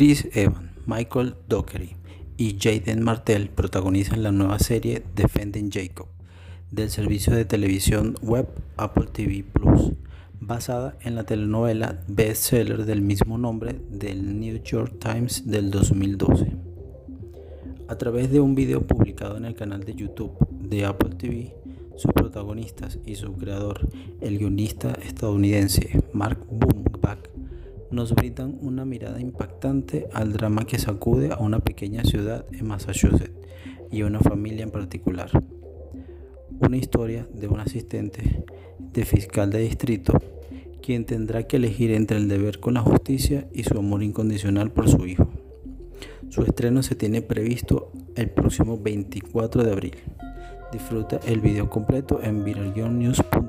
Chris Evans, Michael Dockery y Jaden Martell protagonizan la nueva serie Defending Jacob del servicio de televisión web Apple TV Plus, basada en la telenovela bestseller del mismo nombre del New York Times del 2012. A través de un video publicado en el canal de YouTube de Apple TV, sus protagonistas y su creador, el guionista estadounidense Mark Boombach, nos brindan una mirada impactante al drama que sacude a una pequeña ciudad en Massachusetts y a una familia en particular. Una historia de un asistente de fiscal de distrito quien tendrá que elegir entre el deber con la justicia y su amor incondicional por su hijo. Su estreno se tiene previsto el próximo 24 de abril. Disfruta el video completo en viralnews.com.